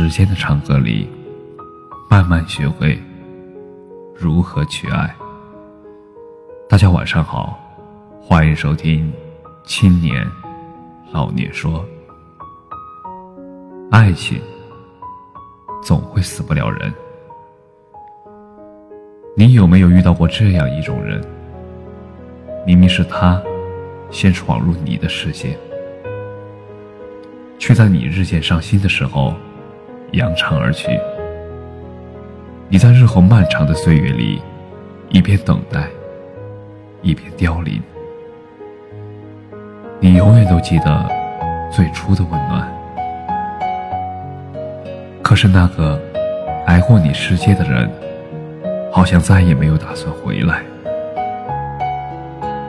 时间的长河里，慢慢学会如何去爱。大家晚上好，欢迎收听《青年老年说》。爱情总会死不了人。你有没有遇到过这样一种人？明明是他先闯入你的世界，却在你日渐伤心的时候扬长而去。你在日后漫长的岁月里，一边等待，一边凋零。你永远都记得最初的温暖，可是那个来过你世界的人，好像再也没有打算回来。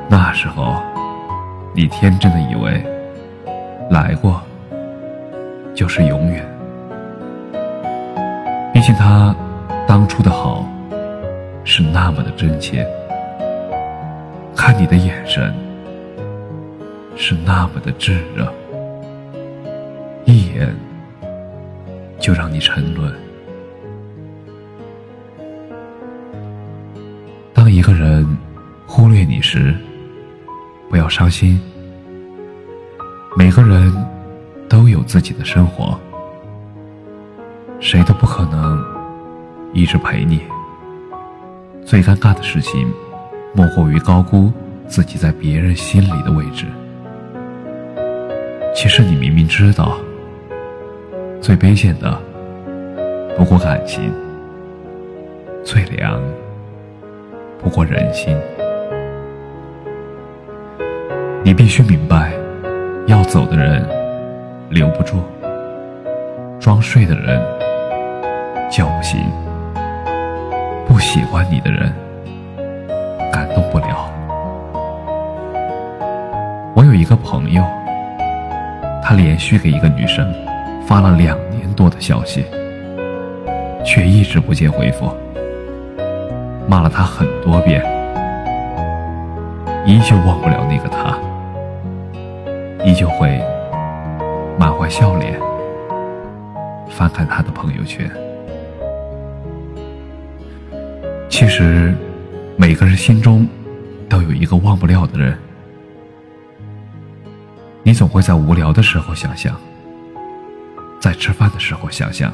那时候，你天真的以为，来过就是永远。毕竟他当初的好，是那么的真切，看你的眼神是那么的炙热，一眼就让你沉沦。当一个人忽略你时，不要伤心，每个人都有自己的生活，谁都不可能一直陪你。最尴尬的事情，莫过于高估自己在别人心里的位置。其实你明明知道，最卑贱的不过感情，最凉不过人心。你必须明白，要走的人留不住，装睡的人叫不醒，不喜欢你的人感动不了。我有一个朋友，他连续给一个女生发了两年多的消息，却一直不见回复，骂了他很多遍，依旧忘不了那个他。依旧会满怀笑脸翻看他的朋友圈。其实，每个人心中都有一个忘不了的人。你总会在无聊的时候想想，在吃饭的时候想想，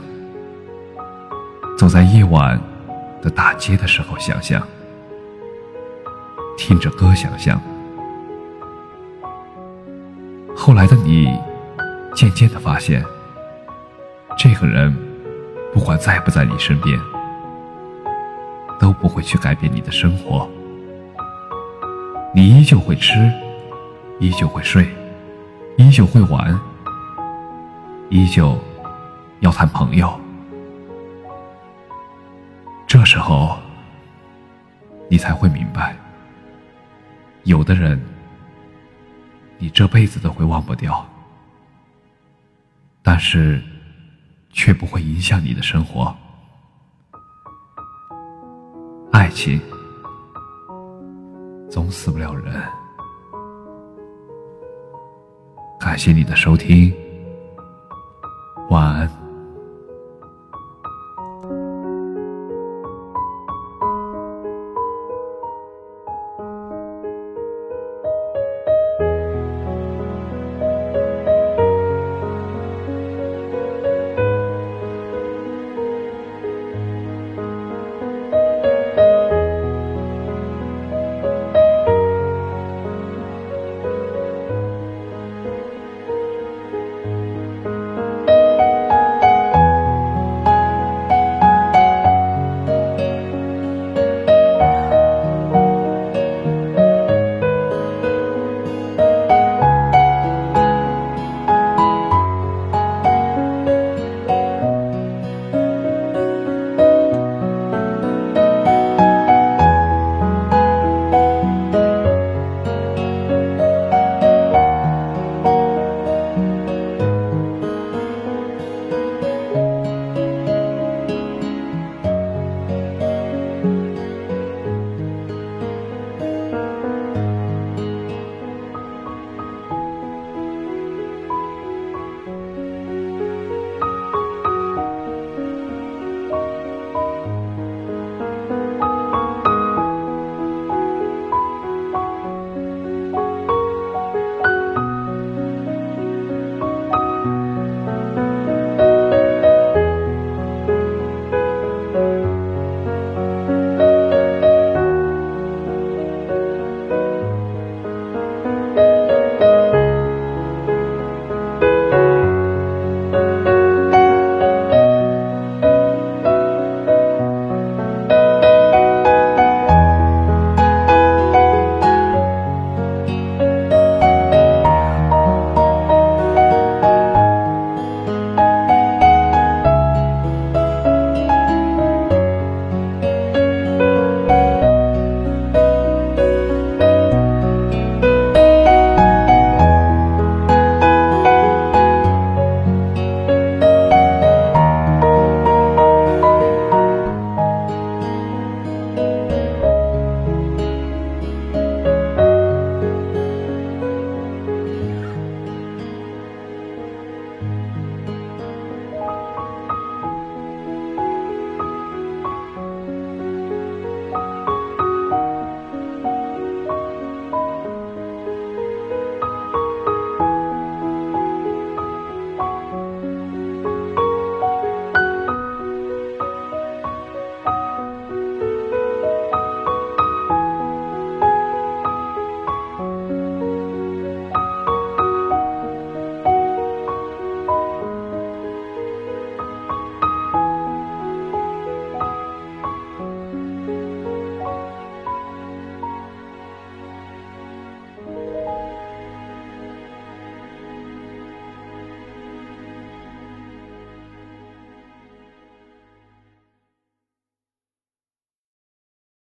走在夜晚的大街的时候想想，听着歌想想。后来的你，渐渐的发现，这个人不管在不在你身边，都不会去改变你的生活。你依旧会吃，依旧会睡，依旧会玩，依旧要谈朋友。这时候，你才会明白，有的人。你这辈子都会忘不掉，但是却不会影响你的生活。爱情总死不了人。感谢你的收听晚安。